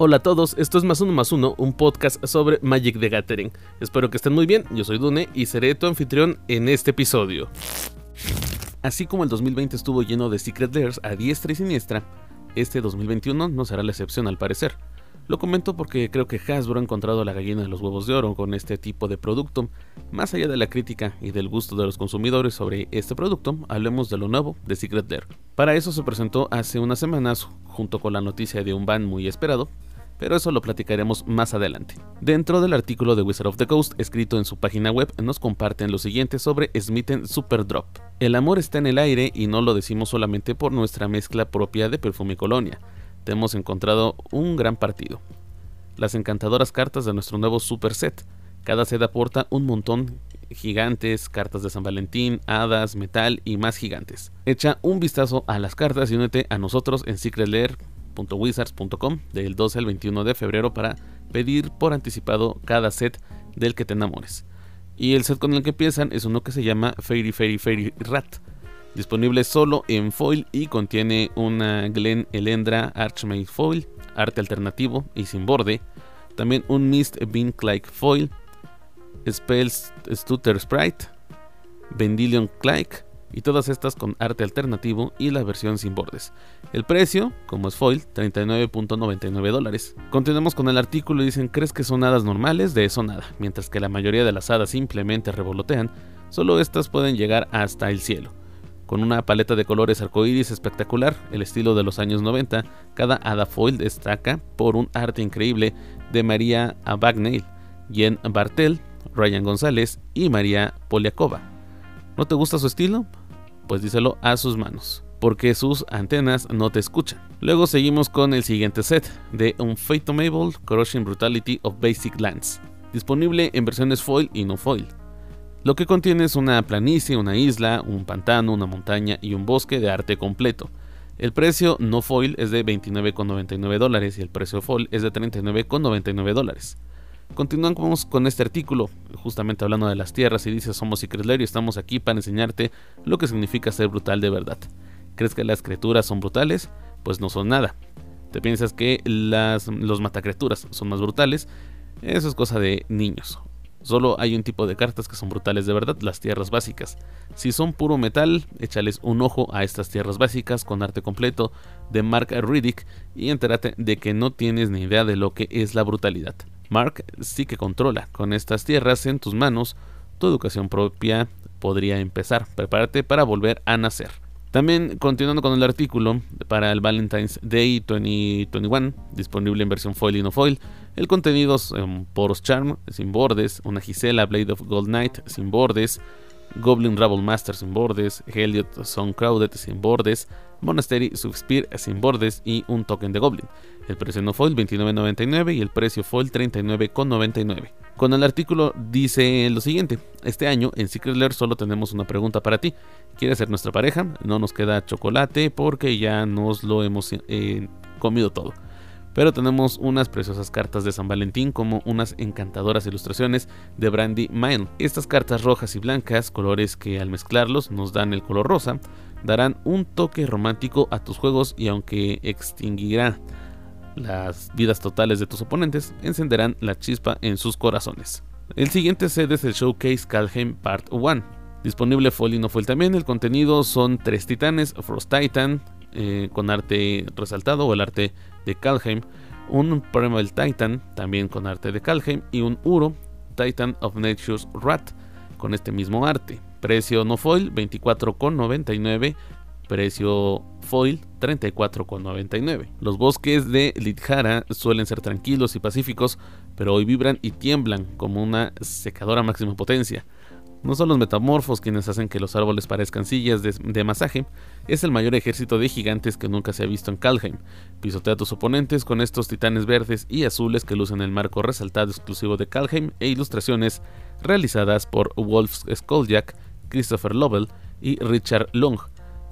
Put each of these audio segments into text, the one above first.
Hola a todos, esto es Más Uno Más Uno, un podcast sobre Magic the Gathering. Espero que estén muy bien, yo soy Dune y seré tu anfitrión en este episodio. Así como el 2020 estuvo lleno de Secret Layers a diestra y siniestra, este 2021 no será la excepción al parecer. Lo comento porque creo que Hasbro ha encontrado la gallina de los huevos de oro con este tipo de producto. Más allá de la crítica y del gusto de los consumidores sobre este producto, hablemos de lo nuevo de Secret Lair. Para eso se presentó hace unas semanas, junto con la noticia de un ban muy esperado, pero eso lo platicaremos más adelante. Dentro del artículo de Wizard of the Coast escrito en su página web nos comparten lo siguiente sobre Smithen Super Drop. El amor está en el aire y no lo decimos solamente por nuestra mezcla propia de perfume y colonia hemos encontrado un gran partido. Las encantadoras cartas de nuestro nuevo super set. Cada set aporta un montón gigantes, cartas de San Valentín, hadas, metal y más gigantes. Echa un vistazo a las cartas y únete a nosotros en secretlair.wizards.com del 12 al 21 de febrero para pedir por anticipado cada set del que te enamores. Y el set con el que empiezan es uno que se llama Fairy Fairy Fairy Rat disponible solo en foil y contiene una Glen Elendra Archmage foil, arte alternativo y sin borde, también un Mist Bean Like foil, Spells Stutter Sprite, Vendilion Clack y todas estas con arte alternativo y la versión sin bordes. El precio, como es foil, 39.99 dólares. Continuamos con el artículo y dicen, ¿crees que son hadas normales? De eso nada. Mientras que la mayoría de las hadas simplemente revolotean, solo estas pueden llegar hasta el cielo. Con una paleta de colores arcoíris espectacular, el estilo de los años 90, cada hada foil destaca por un arte increíble de María Abagnale, Jen Bartel, Ryan González y María Poliakova. ¿No te gusta su estilo? Pues díselo a sus manos, porque sus antenas no te escuchan. Luego seguimos con el siguiente set de Unfathomable Crushing Brutality of Basic Lands, disponible en versiones foil y no foil. Lo que contiene es una planicie, una isla, un pantano, una montaña y un bosque de arte completo. El precio no foil es de 29,99 dólares y el precio foil es de 39,99 dólares. Continuamos con este artículo, justamente hablando de las tierras y dice somos Secret y estamos aquí para enseñarte lo que significa ser brutal de verdad. ¿Crees que las criaturas son brutales? Pues no son nada. ¿Te piensas que las, los matacriaturas son más brutales? Eso es cosa de niños. Solo hay un tipo de cartas que son brutales de verdad, las tierras básicas. Si son puro metal, échales un ojo a estas tierras básicas con arte completo de Mark Riddick y entérate de que no tienes ni idea de lo que es la brutalidad. Mark sí que controla. Con estas tierras en tus manos, tu educación propia podría empezar. Prepárate para volver a nacer. También continuando con el artículo para el Valentine's Day 2021, disponible en versión foil y no foil, el contenido es um, Poros Charm sin bordes, una Gisela Blade of Gold Knight sin bordes, Goblin Rabble Master sin bordes, Heliot Song Crowded sin bordes, Monastery Subspear sin bordes y un token de Goblin. El precio no foil 29.99 y el precio foil 39.99. Con el artículo dice lo siguiente: Este año en Secret Lair solo tenemos una pregunta para ti. ¿Quieres ser nuestra pareja? No nos queda chocolate porque ya nos lo hemos eh, comido todo pero tenemos unas preciosas cartas de San Valentín como unas encantadoras ilustraciones de Brandy Mine. Estas cartas rojas y blancas, colores que al mezclarlos nos dan el color rosa, darán un toque romántico a tus juegos y aunque extinguirá las vidas totales de tus oponentes, encenderán la chispa en sus corazones. El siguiente set es el Showcase Calheim Part 1. Disponible Foil y no Foil también. El contenido son tres titanes: Frost Titan, eh, con arte resaltado o el arte de Calheim, un Primal Titan también con arte de Calheim y un Uro Titan of Nature's Rat con este mismo arte. Precio no foil 24,99. Precio foil 34,99. Los bosques de Lidhara suelen ser tranquilos y pacíficos, pero hoy vibran y tiemblan como una secadora máxima potencia. No son los metamorfos quienes hacen que los árboles parezcan sillas de, masaje, es el mayor ejército de gigantes que nunca se ha visto en Kalheim. Pisotea a tus oponentes con estos titanes verdes y azules que lucen el marco resaltado exclusivo de Kalheim e ilustraciones realizadas por Wolf Skulljack, Christopher Lovell y Richard Long.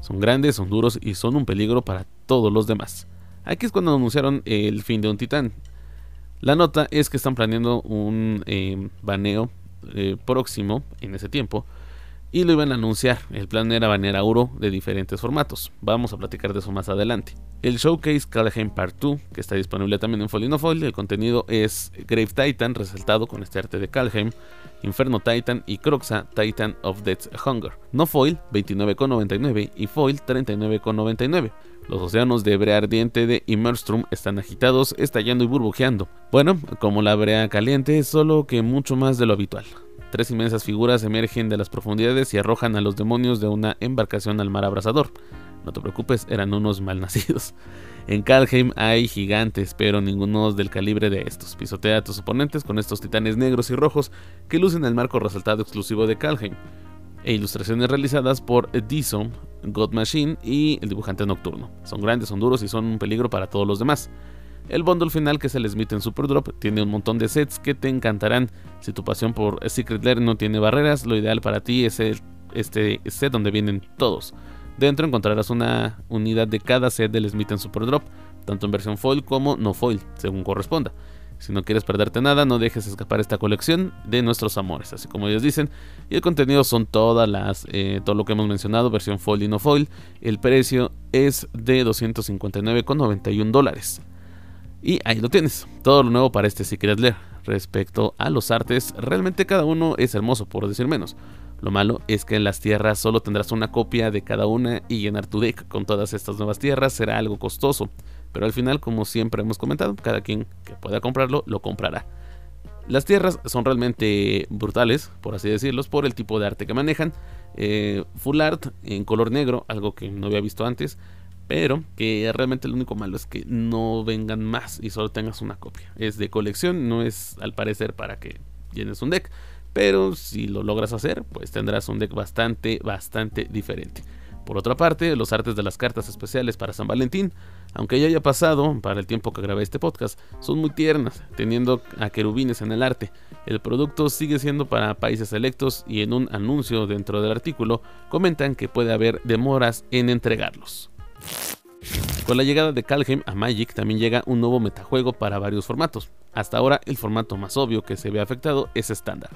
Son grandes, son duros y son un peligro para todos los demás. Aquí es cuando anunciaron el fin de un titán. La nota es que están planeando un eh, baneo eh, próximo en ese tiempo. Y lo iban a anunciar. El plan era banear a Uro de diferentes formatos. Vamos a platicar de eso más adelante. El showcase Kalheim Part 2, que está disponible también en Foil no Foil, el contenido es Grave Titan, resaltado con este arte de Kalheim, Inferno Titan y Croxa Titan of Death's Hunger. No Foil 29,99 y Foil 39,99. Los océanos de brea ardiente de Immerstrom están agitados, estallando y burbujeando. Bueno, como la brea caliente, solo que mucho más de lo habitual. Tres inmensas figuras emergen de las profundidades y arrojan a los demonios de una embarcación al mar abrasador. No te preocupes, eran unos malnacidos. En Kalheim hay gigantes, pero ninguno del calibre de estos. Pisotea a tus oponentes con estos titanes negros y rojos que lucen el marco resaltado exclusivo de Kalheim. E ilustraciones realizadas por Dizon, God Machine y el dibujante nocturno. Son grandes, son duros y son un peligro para todos los demás. El bundle final que es el Smith en Super Drop tiene un montón de sets que te encantarán. Si tu pasión por Secret Lair no tiene barreras, lo ideal para ti es este set donde vienen todos. Dentro encontrarás una unidad de cada set del Smith en Super Drop, tanto en versión foil como no foil, según corresponda. Si no quieres perderte nada, no dejes escapar esta colección de nuestros amores, así como ellos dicen. Y el contenido son todas las, eh, todo lo que hemos mencionado, versión foil y no foil. El precio es de 259,91 dólares. Y ahí lo tienes, todo lo nuevo para este Secret Lair. Respecto a los artes, realmente cada uno es hermoso, por decir menos. Lo malo es que en las tierras solo tendrás una copia de cada una y llenar tu deck con todas estas nuevas tierras será algo costoso. Pero al final, como siempre hemos comentado, cada quien que pueda comprarlo lo comprará. Las tierras son realmente brutales, por así decirlos, por el tipo de arte que manejan. Eh, full art en color negro, algo que no había visto antes. Pero que realmente lo único malo es que no vengan más y solo tengas una copia. Es de colección, no es al parecer para que llenes un deck. Pero si lo logras hacer, pues tendrás un deck bastante, bastante diferente. Por otra parte, los artes de las cartas especiales para San Valentín, aunque ya haya pasado para el tiempo que grabé este podcast, son muy tiernas, teniendo a querubines en el arte. El producto sigue siendo para países selectos y en un anuncio dentro del artículo comentan que puede haber demoras en entregarlos. Con la llegada de Calheim a Magic también llega un nuevo metajuego para varios formatos. Hasta ahora el formato más obvio que se ve afectado es estándar.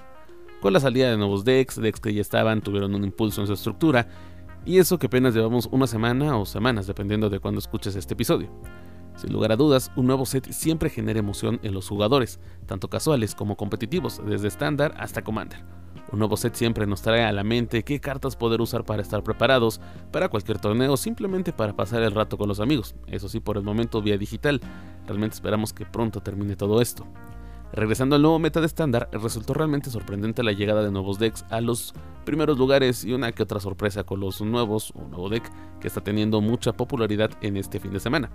Con la salida de nuevos decks, decks que ya estaban tuvieron un impulso en su estructura, y eso que apenas llevamos una semana o semanas dependiendo de cuando escuches este episodio. Sin lugar a dudas, un nuevo set siempre genera emoción en los jugadores, tanto casuales como competitivos, desde estándar hasta Commander. Un nuevo set siempre nos trae a la mente qué cartas poder usar para estar preparados para cualquier torneo, simplemente para pasar el rato con los amigos. Eso sí, por el momento vía digital. Realmente esperamos que pronto termine todo esto. Regresando al nuevo meta de estándar, resultó realmente sorprendente la llegada de nuevos decks a los primeros lugares y una que otra sorpresa con los nuevos, un nuevo deck que está teniendo mucha popularidad en este fin de semana,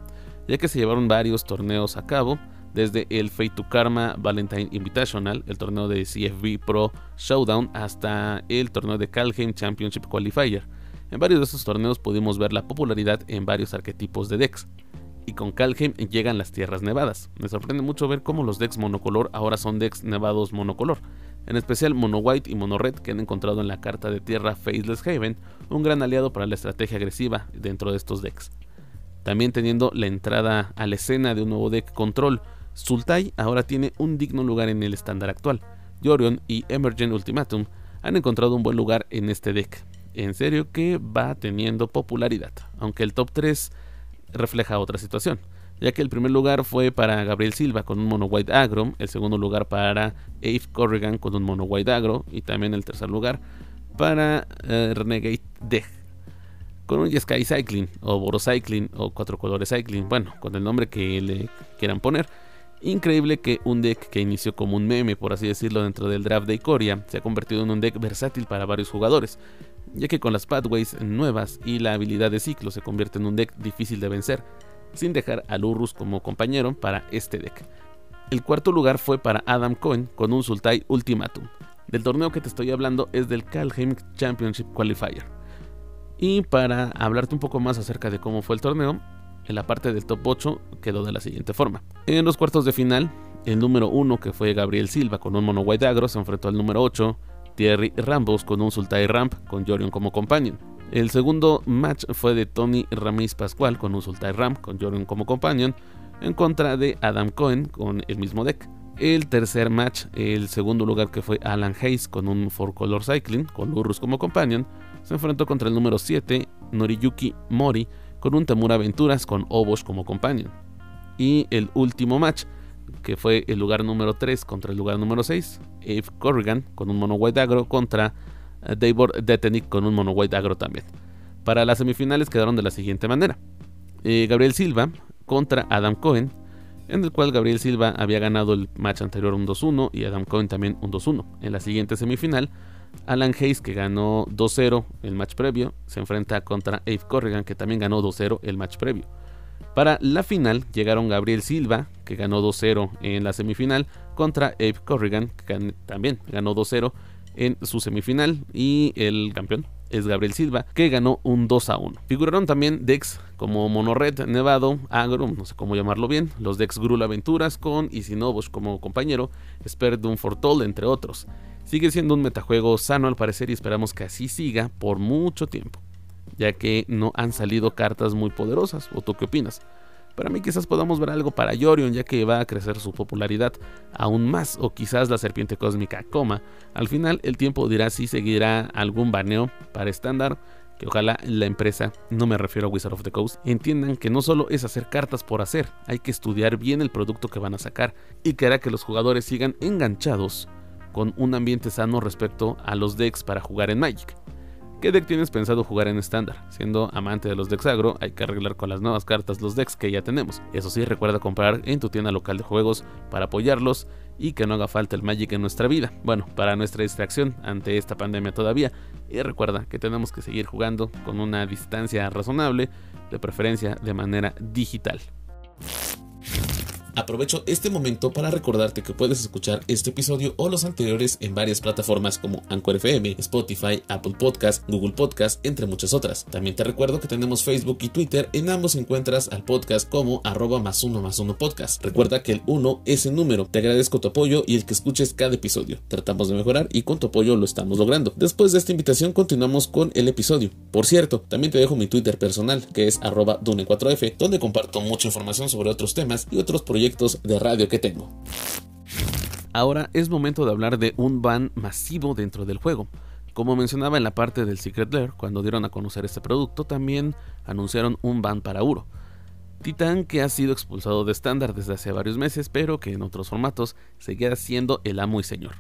ya que se llevaron varios torneos a cabo, desde el Fate to Karma Valentine Invitational, el torneo de CFB Pro Showdown, hasta el torneo de Calheim Championship Qualifier. En varios de estos torneos pudimos ver la popularidad en varios arquetipos de decks. Y con Calheim llegan las tierras nevadas. Me sorprende mucho ver cómo los decks monocolor ahora son decks nevados monocolor. En especial Mono White y Mono Red que han encontrado en la carta de tierra Faceless Haven un gran aliado para la estrategia agresiva dentro de estos decks. También teniendo la entrada a la escena de un nuevo deck control Sultai ahora tiene un digno lugar en el estándar actual. Yorion y Emergent Ultimatum han encontrado un buen lugar en este deck. En serio que va teniendo popularidad, aunque el top 3 refleja otra situación, ya que el primer lugar fue para Gabriel Silva con un mono white agro, el segundo lugar para Ave Corrigan con un mono white agro y también el tercer lugar para eh, Renegade Deck con un Sky Cycling o Boro Cycling o cuatro colores Cycling, bueno, con el nombre que le quieran poner. Increíble que un deck que inició como un meme, por así decirlo, dentro del draft de Ikoria, se ha convertido en un deck versátil para varios jugadores, ya que con las pathways nuevas y la habilidad de ciclo se convierte en un deck difícil de vencer, sin dejar a Lurrus como compañero para este deck. El cuarto lugar fue para Adam Cohen con un Sultai Ultimatum. Del torneo que te estoy hablando es del Kalheim Championship Qualifier. Y para hablarte un poco más acerca de cómo fue el torneo, en la parte del top 8 quedó de la siguiente forma. En los cuartos de final, el número 1, que fue Gabriel Silva con un mono white agro, se enfrentó al número 8, Thierry Rambos con un Sultai Ramp con Jorion como companion. El segundo match fue de Tony Ramis Pascual con un Sultai Ramp con Jorion como companion, en contra de Adam Cohen con el mismo deck. El tercer match, el segundo lugar que fue Alan Hayes con un 4 Color Cycling, con Lurus como companion, se enfrentó contra el número 7, Noriyuki Mori, con un Temura Aventuras con Obosh como companion. Y el último match, que fue el lugar número 3 contra el lugar número 6, Eve Corrigan con un mono white agro contra eh, Davor Detenik con un mono white agro también. Para las semifinales quedaron de la siguiente manera. Eh, Gabriel Silva contra Adam Cohen, en el cual Gabriel Silva había ganado el match anterior un 2-1 y Adam Cohen también un 2-1. En la siguiente semifinal, Alan Hayes, que ganó 2-0 el match previo, se enfrenta contra Eve Corrigan, que también ganó 2-0 el match previo. Para la final llegaron Gabriel Silva, que ganó 2-0 en la semifinal, contra Abe Corrigan, que también ganó 2-0 en su semifinal, y el campeón es Gabriel Silva, que ganó un 2 a 1. Figuraron también Dex como Monored, Nevado, Agro, no sé cómo llamarlo bien, los Dex Grul Aventuras con Isinovos como compañero, Sperdun Fortol, entre otros. Sigue siendo un metajuego sano al parecer y esperamos que así siga por mucho tiempo, ya que no han salido cartas muy poderosas. ¿O tú qué opinas? Para mí quizás podamos ver algo para Yorion ya que va a crecer su popularidad aún más o quizás la serpiente cósmica coma. Al final el tiempo dirá si seguirá algún baneo para estándar que ojalá la empresa, no me refiero a Wizard of the Coast, entiendan que no solo es hacer cartas por hacer, hay que estudiar bien el producto que van a sacar y que hará que los jugadores sigan enganchados con un ambiente sano respecto a los decks para jugar en Magic. ¿Qué deck tienes pensado jugar en estándar? Siendo amante de los decks agro, hay que arreglar con las nuevas cartas los decks que ya tenemos. Eso sí, recuerda comprar en tu tienda local de juegos para apoyarlos y que no haga falta el Magic en nuestra vida. Bueno, para nuestra distracción ante esta pandemia todavía. Y recuerda que tenemos que seguir jugando con una distancia razonable, de preferencia de manera digital. Aprovecho este momento para recordarte que puedes escuchar este episodio o los anteriores en varias plataformas como Anchor FM, Spotify, Apple Podcast, Google Podcast, entre muchas otras. También te recuerdo que tenemos Facebook y Twitter, en ambos encuentras al podcast como arroba más uno más uno podcast. Recuerda que el 1 es el número. Te agradezco tu apoyo y el que escuches cada episodio. Tratamos de mejorar y con tu apoyo lo estamos logrando. Después de esta invitación continuamos con el episodio. Por cierto, también te dejo mi Twitter personal que es arroba dune4f donde comparto mucha información sobre otros temas y otros proyectos de radio que tengo. Ahora es momento de hablar de un ban masivo dentro del juego. Como mencionaba en la parte del Secret Lair, cuando dieron a conocer este producto, también anunciaron un ban para Uro. Titán que ha sido expulsado de estándar desde hace varios meses, pero que en otros formatos seguía siendo el amo y señor.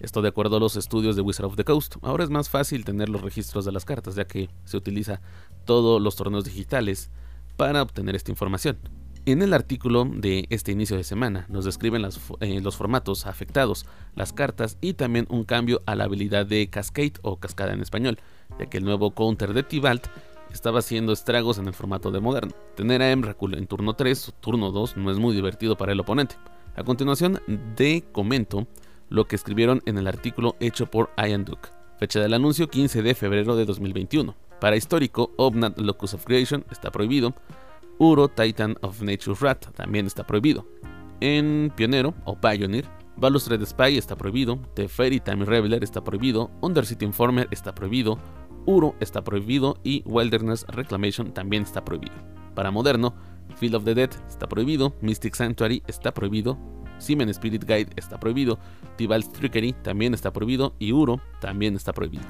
Esto de acuerdo a los estudios de Wizard of the Coast. Ahora es más fácil tener los registros de las cartas, ya que se utiliza todos los torneos digitales para obtener esta información. En el artículo de este inicio de semana nos describen eh, los formatos afectados, las cartas y también un cambio a la habilidad de Cascade o Cascada en español, ya que el nuevo counter de Tibalt estaba haciendo estragos en el formato de moderno. Tener a Emrakul en turno 3 o turno 2 no es muy divertido para el oponente. A continuación de comento lo que escribieron en el artículo hecho por Ian Duke. Fecha del anuncio 15 de febrero de 2021. Para histórico, Obnat Locus of Creation está prohibido. Uro Titan of Nature's Rat también está prohibido. En Pionero o Pioneer, Balustrade Spy está prohibido, The Fairy Time Reveler está prohibido, Undercity Informer está prohibido, Uro está prohibido y Wilderness Reclamation también está prohibido. Para moderno, Field of the Dead está prohibido, Mystic Sanctuary está prohibido, Simen Spirit Guide está prohibido, Tibal's Trickery también está prohibido y Uro también está prohibido.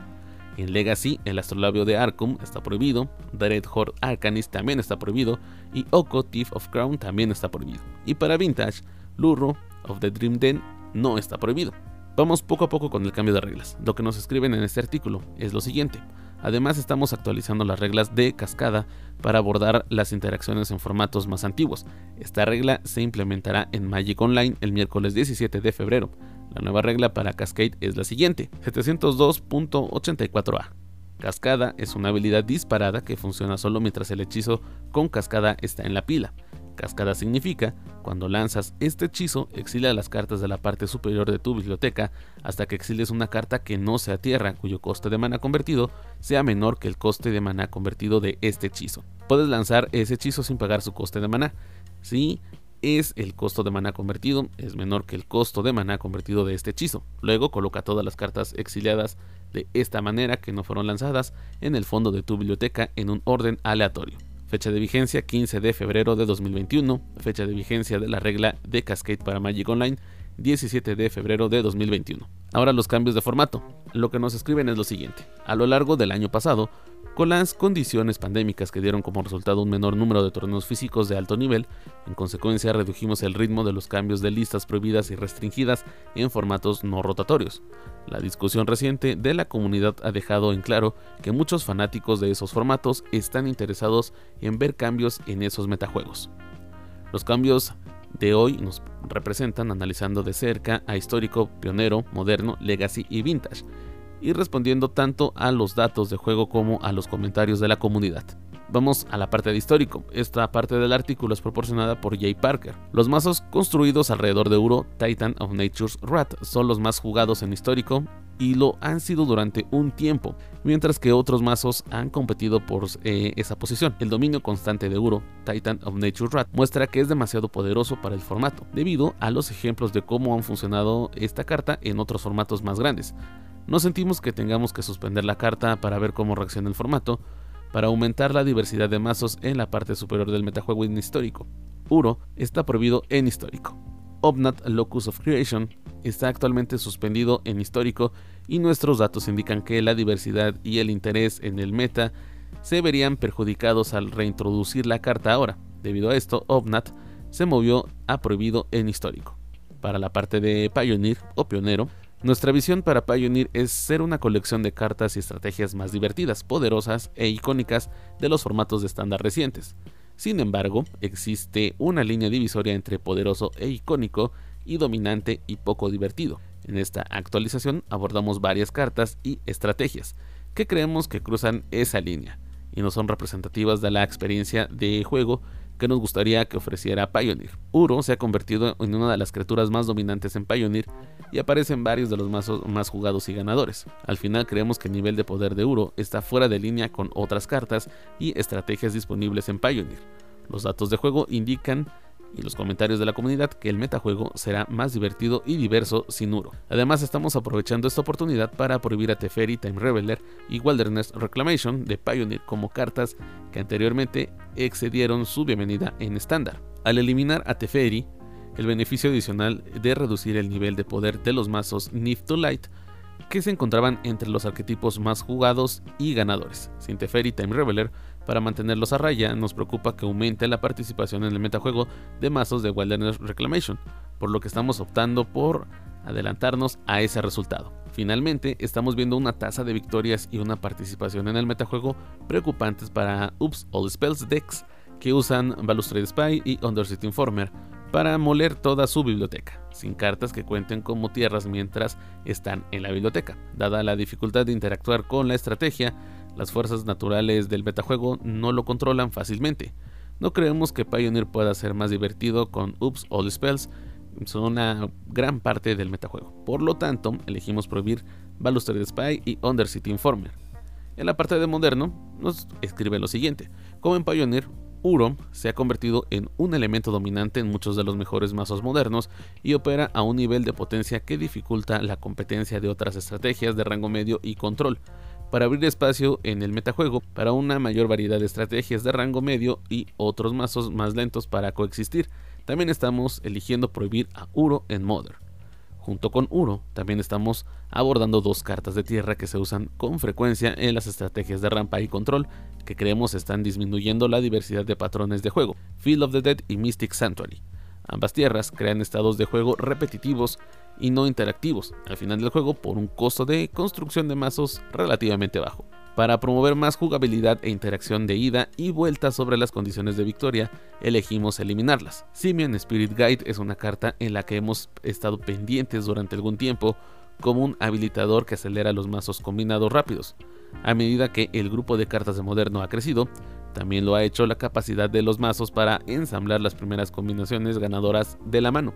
En Legacy, el astrolabio de Arkham está prohibido, Dread Horde Arcanist también está prohibido, y Oko Thief of Crown también está prohibido. Y para Vintage, Luro of the Dream Den no está prohibido. Vamos poco a poco con el cambio de reglas. Lo que nos escriben en este artículo es lo siguiente. Además estamos actualizando las reglas de cascada para abordar las interacciones en formatos más antiguos. Esta regla se implementará en Magic Online el miércoles 17 de febrero. La nueva regla para Cascade es la siguiente, 702.84a. Cascada es una habilidad disparada que funciona solo mientras el hechizo con cascada está en la pila. Cascada significa, cuando lanzas este hechizo, exilia las cartas de la parte superior de tu biblioteca hasta que exilies una carta que no sea tierra, cuyo coste de mana convertido sea menor que el coste de mana convertido de este hechizo. Puedes lanzar ese hechizo sin pagar su coste de mana. Si es el costo de mana convertido, es menor que el costo de mana convertido de este hechizo. Luego coloca todas las cartas exiliadas de esta manera que no fueron lanzadas en el fondo de tu biblioteca en un orden aleatorio. Fecha de vigencia 15 de febrero de 2021. Fecha de vigencia de la regla de Cascade para Magic Online 17 de febrero de 2021. Ahora los cambios de formato. Lo que nos escriben es lo siguiente. A lo largo del año pasado, con las condiciones pandémicas que dieron como resultado un menor número de torneos físicos de alto nivel, en consecuencia redujimos el ritmo de los cambios de listas prohibidas y restringidas en formatos no rotatorios. La discusión reciente de la comunidad ha dejado en claro que muchos fanáticos de esos formatos están interesados en ver cambios en esos metajuegos. Los cambios de hoy nos representan analizando de cerca a histórico, pionero, moderno, legacy y vintage y respondiendo tanto a los datos de juego como a los comentarios de la comunidad. Vamos a la parte de histórico. Esta parte del artículo es proporcionada por Jay Parker. Los mazos construidos alrededor de Uro, Titan of Nature's Wrath, son los más jugados en histórico y lo han sido durante un tiempo, mientras que otros mazos han competido por eh, esa posición. El dominio constante de Uro, Titan of Nature's Wrath, muestra que es demasiado poderoso para el formato, debido a los ejemplos de cómo han funcionado esta carta en otros formatos más grandes. No sentimos que tengamos que suspender la carta para ver cómo reacciona el formato, para aumentar la diversidad de mazos en la parte superior del metajuego en histórico. Uro está prohibido en histórico. Obnat Locus of Creation está actualmente suspendido en histórico y nuestros datos indican que la diversidad y el interés en el meta se verían perjudicados al reintroducir la carta ahora. Debido a esto, Obnat se movió a prohibido en histórico. Para la parte de Pioneer o Pionero, nuestra visión para Pioneer es ser una colección de cartas y estrategias más divertidas, poderosas e icónicas de los formatos de estándar recientes. Sin embargo, existe una línea divisoria entre poderoso e icónico y dominante y poco divertido. En esta actualización abordamos varias cartas y estrategias que creemos que cruzan esa línea y no son representativas de la experiencia de juego que nos gustaría que ofreciera Pioneer. Uro se ha convertido en una de las criaturas más dominantes en Pioneer y aparece en varios de los mazos más jugados y ganadores. Al final creemos que el nivel de poder de Uro está fuera de línea con otras cartas y estrategias disponibles en Pioneer. Los datos de juego indican y los comentarios de la comunidad que el metajuego será más divertido y diverso sin Uro. Además estamos aprovechando esta oportunidad para prohibir a Teferi, Time Reveler y Wilderness Reclamation de Pioneer como cartas que anteriormente excedieron su bienvenida en estándar. Al eliminar a Teferi, el beneficio adicional de reducir el nivel de poder de los mazos Nif to Light que se encontraban entre los arquetipos más jugados y ganadores. Sin Teferi Time Reveler para mantenerlos a raya, nos preocupa que aumente la participación en el metajuego de mazos de Wilderness Reclamation, por lo que estamos optando por adelantarnos a ese resultado. Finalmente, estamos viendo una tasa de victorias y una participación en el metajuego preocupantes para Oops All Spells decks que usan Balustrade Spy y Undercity Informer para moler toda su biblioteca, sin cartas que cuenten como tierras mientras están en la biblioteca. Dada la dificultad de interactuar con la estrategia, las fuerzas naturales del metajuego no lo controlan fácilmente. No creemos que Pioneer pueda ser más divertido con Oops All Spells, son una gran parte del metajuego. Por lo tanto, elegimos prohibir Balustrade Spy y Undercity Informer. En la parte de moderno, nos escribe lo siguiente: Como en Pioneer, Uro se ha convertido en un elemento dominante en muchos de los mejores mazos modernos y opera a un nivel de potencia que dificulta la competencia de otras estrategias de rango medio y control para abrir espacio en el metajuego para una mayor variedad de estrategias de rango medio y otros mazos más lentos para coexistir. También estamos eligiendo prohibir a Uro en Modern. Junto con Uro, también estamos abordando dos cartas de tierra que se usan con frecuencia en las estrategias de rampa y control, que creemos están disminuyendo la diversidad de patrones de juego, Field of the Dead y Mystic Sanctuary. Ambas tierras crean estados de juego repetitivos y no interactivos al final del juego por un costo de construcción de mazos relativamente bajo. Para promover más jugabilidad e interacción de ida y vuelta sobre las condiciones de victoria, elegimos eliminarlas. Simian Spirit Guide es una carta en la que hemos estado pendientes durante algún tiempo como un habilitador que acelera los mazos combinados rápidos. A medida que el grupo de cartas de moderno ha crecido, también lo ha hecho la capacidad de los mazos para ensamblar las primeras combinaciones ganadoras de la mano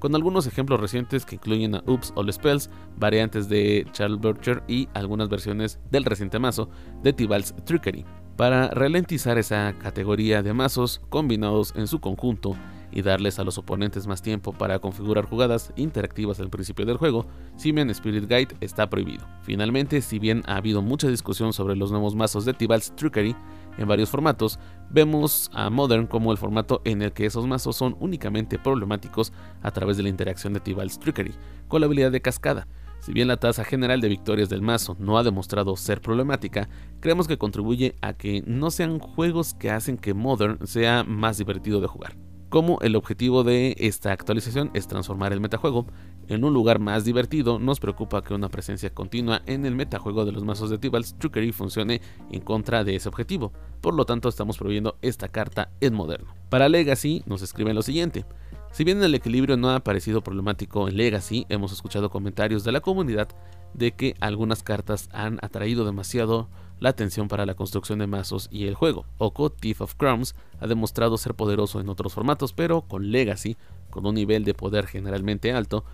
con algunos ejemplos recientes que incluyen a Oops All Spells, variantes de Charles Burcher y algunas versiones del reciente mazo de Tibalt's Trickery, para ralentizar esa categoría de mazos combinados en su conjunto y darles a los oponentes más tiempo para configurar jugadas interactivas al principio del juego, Simian Spirit Guide está prohibido. Finalmente, si bien ha habido mucha discusión sobre los nuevos mazos de Tibalt's Trickery, en varios formatos, vemos a Modern como el formato en el que esos mazos son únicamente problemáticos a través de la interacción de Tibalt's Trickery, con la habilidad de cascada. Si bien la tasa general de victorias del mazo no ha demostrado ser problemática, creemos que contribuye a que no sean juegos que hacen que Modern sea más divertido de jugar. Como el objetivo de esta actualización es transformar el metajuego en un lugar más divertido, nos preocupa que una presencia continua en el metajuego de los mazos de Tibalt's Trickery funcione en contra de ese objetivo. Por lo tanto, estamos prohibiendo esta carta en moderno. Para Legacy, nos escriben lo siguiente. Si bien el equilibrio no ha parecido problemático en Legacy, hemos escuchado comentarios de la comunidad de que algunas cartas han atraído demasiado la atención para la construcción de mazos y el juego. Oko, Thief of Crumbs, ha demostrado ser poderoso en otros formatos, pero con Legacy, con un nivel de poder generalmente alto,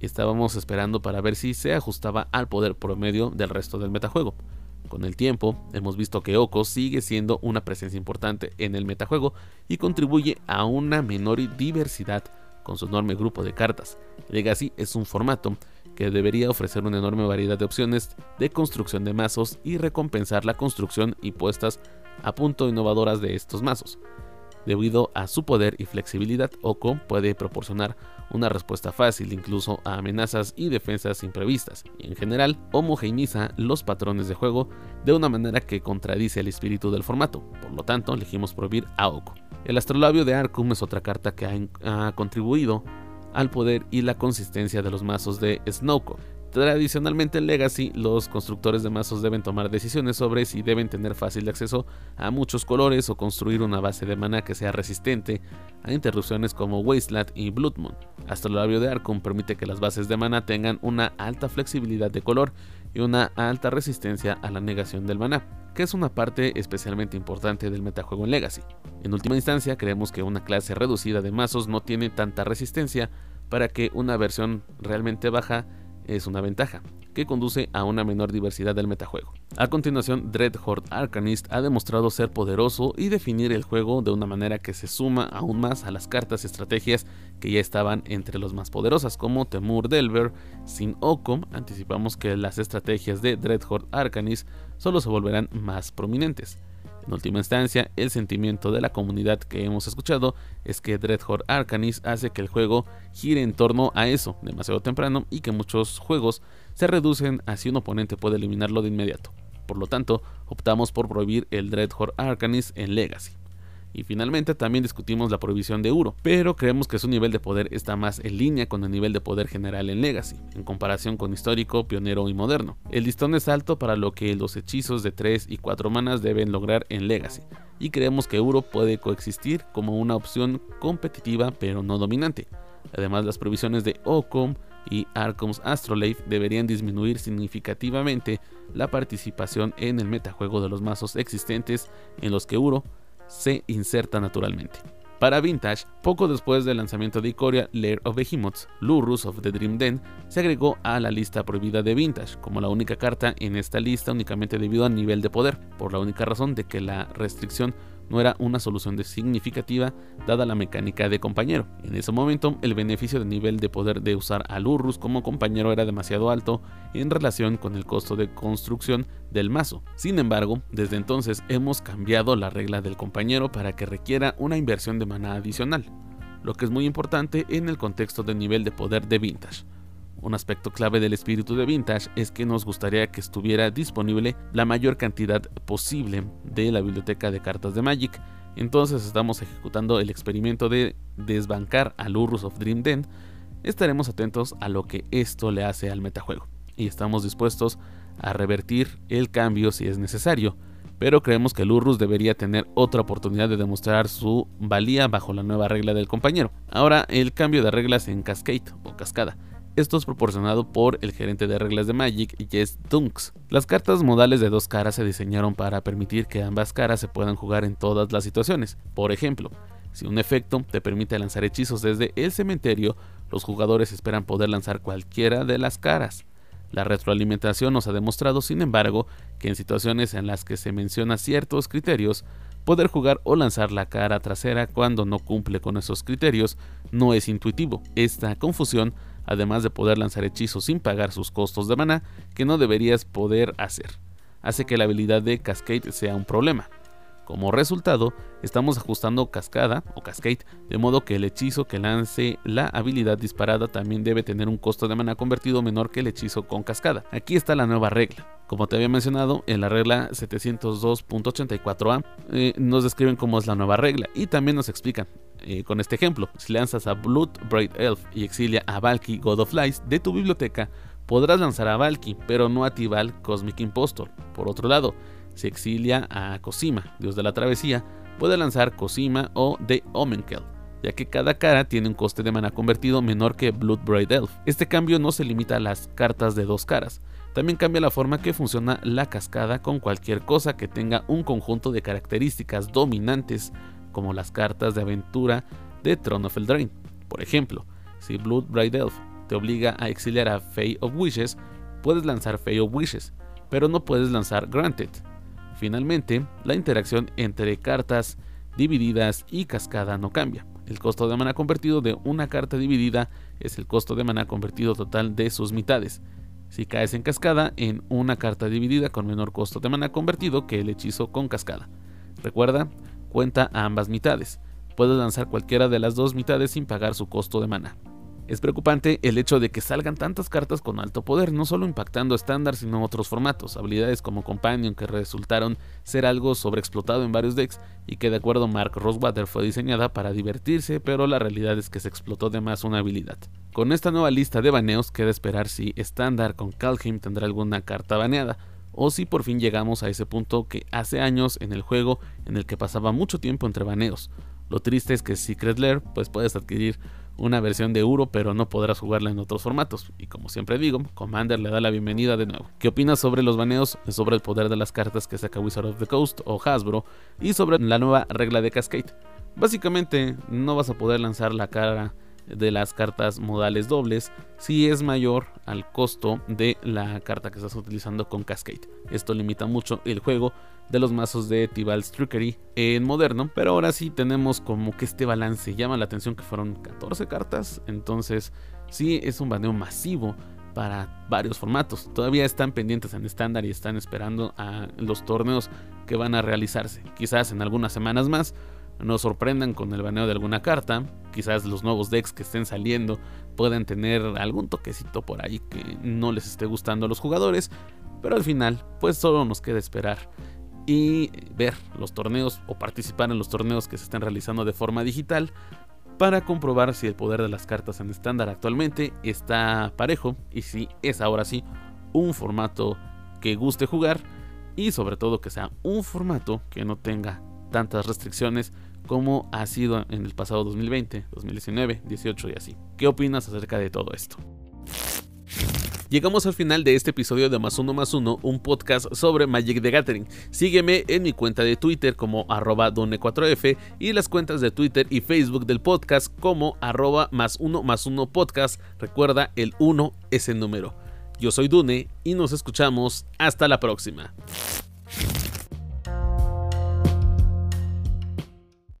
estábamos esperando para ver si se ajustaba al poder promedio del resto del metajuego. Con el tiempo, hemos visto que Oko sigue siendo una presencia importante en el metajuego y contribuye a una menor diversidad con su enorme grupo de cartas. Legacy es un formato que debería ofrecer una enorme variedad de opciones de construcción de mazos y recompensar la construcción y puestas a punto innovadoras de estos mazos. Debido a su poder y flexibilidad, Oko puede proporcionar una respuesta fácil incluso a amenazas y defensas imprevistas, y en general homogeneiza los patrones de juego de una manera que contradice el espíritu del formato, por lo tanto elegimos prohibir a Oko. El astrolabio de Arkham es otra carta que ha, ha contribuido al poder y la consistencia de los mazos de Snowco, Tradicionalmente en Legacy, los constructores de mazos deben tomar decisiones sobre si deben tener fácil acceso a muchos colores o construir una base de mana que sea resistente a interrupciones como Wasteland y Blood Moon. Astrolabio de Arkham permite que las bases de mana tengan una alta flexibilidad de color y una alta resistencia a la negación del mana, que es una parte especialmente importante del metajuego en Legacy. En última instancia, creemos que una clase reducida de mazos no tiene tanta resistencia para que una versión realmente baja es una ventaja, que conduce a una menor diversidad del metajuego. A continuación, Dreadhorde Arcanist ha demostrado ser poderoso y definir el juego de una manera que se suma aún más a las cartas y estrategias que ya estaban entre los más poderosas, como Temur Delver, Sin Okom. Anticipamos que las estrategias de Dreadhorde Arcanist solo se volverán más prominentes. En última instancia, el sentimiento de la comunidad que hemos escuchado es que Dreadhorde Arcanis hace que el juego gire en torno a eso demasiado temprano y que muchos juegos se reducen a si un oponente puede eliminarlo de inmediato. Por lo tanto, optamos por prohibir el Dreadhorde Arcanis en Legacy. Y finalmente también discutimos la prohibición de Uro, pero creemos que su nivel de poder está más en línea con el nivel de poder general en Legacy, en comparación con histórico, pionero y moderno. El listón es alto para lo que los hechizos de 3 y 4 manas deben lograr en Legacy, y creemos que Uro puede coexistir como una opción competitiva pero no dominante. Además, las provisiones de Ocom y Arkham's Astrolabe deberían disminuir significativamente la participación en el metajuego de los mazos existentes en los que Uro se inserta naturalmente. Para Vintage, poco después del lanzamiento de Ikoria Lair of Behemoths, Lurus of the Dream Den se agregó a la lista prohibida de Vintage, como la única carta en esta lista únicamente debido al nivel de poder, por la única razón de que la restricción no era una solución de significativa dada la mecánica de compañero. En ese momento, el beneficio de nivel de poder de usar a Lurrus como compañero era demasiado alto en relación con el costo de construcción del mazo. Sin embargo, desde entonces hemos cambiado la regla del compañero para que requiera una inversión de mana adicional, lo que es muy importante en el contexto del nivel de poder de Vintage. Un aspecto clave del espíritu de Vintage es que nos gustaría que estuviera disponible la mayor cantidad posible de la biblioteca de cartas de Magic. Entonces estamos ejecutando el experimento de desbancar al Urus of Dream Den. Estaremos atentos a lo que esto le hace al metajuego y estamos dispuestos a revertir el cambio si es necesario, pero creemos que el Urus debería tener otra oportunidad de demostrar su valía bajo la nueva regla del compañero. Ahora el cambio de reglas en Cascade o Cascada esto es proporcionado por el gerente de reglas de Magic, Jess Dunks. Las cartas modales de dos caras se diseñaron para permitir que ambas caras se puedan jugar en todas las situaciones. Por ejemplo, si un efecto te permite lanzar hechizos desde el cementerio, los jugadores esperan poder lanzar cualquiera de las caras. La retroalimentación nos ha demostrado, sin embargo, que en situaciones en las que se mencionan ciertos criterios, poder jugar o lanzar la cara trasera cuando no cumple con esos criterios no es intuitivo. Esta confusión además de poder lanzar hechizos sin pagar sus costos de mana, que no deberías poder hacer. Hace que la habilidad de Cascade sea un problema. Como resultado, estamos ajustando cascada o cascade, de modo que el hechizo que lance la habilidad disparada también debe tener un costo de mana convertido menor que el hechizo con cascada. Aquí está la nueva regla. Como te había mencionado, en la regla 702.84a eh, nos describen cómo es la nueva regla y también nos explican eh, con este ejemplo. Si lanzas a Blood Bright Elf y exilia a Valky God of Lies de tu biblioteca, podrás lanzar a Valky, pero no a Tibal Cosmic Impostor. Por otro lado, si exilia a Cosima, dios de la travesía, puede lanzar Cosima o The Omenkel, ya que cada cara tiene un coste de mana convertido menor que Blood Bright Elf. Este cambio no se limita a las cartas de dos caras, también cambia la forma que funciona la cascada con cualquier cosa que tenga un conjunto de características dominantes, como las cartas de aventura de Throne of Eldraine. Por ejemplo, si Blood Bright Elf te obliga a exiliar a Fey of Wishes, puedes lanzar Fey of Wishes, pero no puedes lanzar Granted, Finalmente, la interacción entre cartas divididas y cascada no cambia. El costo de mana convertido de una carta dividida es el costo de mana convertido total de sus mitades. Si caes en cascada, en una carta dividida con menor costo de mana convertido que el hechizo con cascada. Recuerda, cuenta a ambas mitades. Puedes lanzar cualquiera de las dos mitades sin pagar su costo de mana. Es preocupante el hecho de que salgan tantas cartas con alto poder, no solo impactando estándar, sino otros formatos, habilidades como Companion que resultaron ser algo sobreexplotado en varios decks y que de acuerdo a Mark Rosewater fue diseñada para divertirse, pero la realidad es que se explotó de más una habilidad. Con esta nueva lista de baneos queda esperar si estándar con Kalheim tendrá alguna carta baneada, o si por fin llegamos a ese punto que hace años en el juego en el que pasaba mucho tiempo entre baneos. Lo triste es que Secret Lair pues puedes adquirir una versión de Uro, pero no podrás jugarla en otros formatos. Y como siempre digo, Commander le da la bienvenida de nuevo. ¿Qué opinas sobre los baneos, sobre el poder de las cartas que saca Wizard of the Coast o Hasbro y sobre la nueva regla de Cascade? Básicamente, no vas a poder lanzar la cara de las cartas modales dobles si es mayor al costo de la carta que estás utilizando con Cascade. Esto limita mucho el juego de los mazos de Tibal's Trickery en moderno, pero ahora sí tenemos como que este balance llama la atención que fueron 14 cartas, entonces sí es un baneo masivo para varios formatos. Todavía están pendientes en estándar y están esperando a los torneos que van a realizarse. Quizás en algunas semanas más nos sorprendan con el baneo de alguna carta. Quizás los nuevos decks que estén saliendo puedan tener algún toquecito por ahí que no les esté gustando a los jugadores. Pero al final, pues solo nos queda esperar y ver los torneos o participar en los torneos que se están realizando de forma digital para comprobar si el poder de las cartas en estándar actualmente está parejo y si es ahora sí un formato que guste jugar y sobre todo que sea un formato que no tenga tantas restricciones como ha sido en el pasado 2020, 2019, 18 y así. ¿Qué opinas acerca de todo esto? Llegamos al final de este episodio de Más Uno Más Uno, un podcast sobre Magic the Gathering. Sígueme en mi cuenta de Twitter como arroba done4f y las cuentas de Twitter y Facebook del podcast como arroba más uno más uno podcast. Recuerda, el 1 es el número. Yo soy Dune y nos escuchamos hasta la próxima.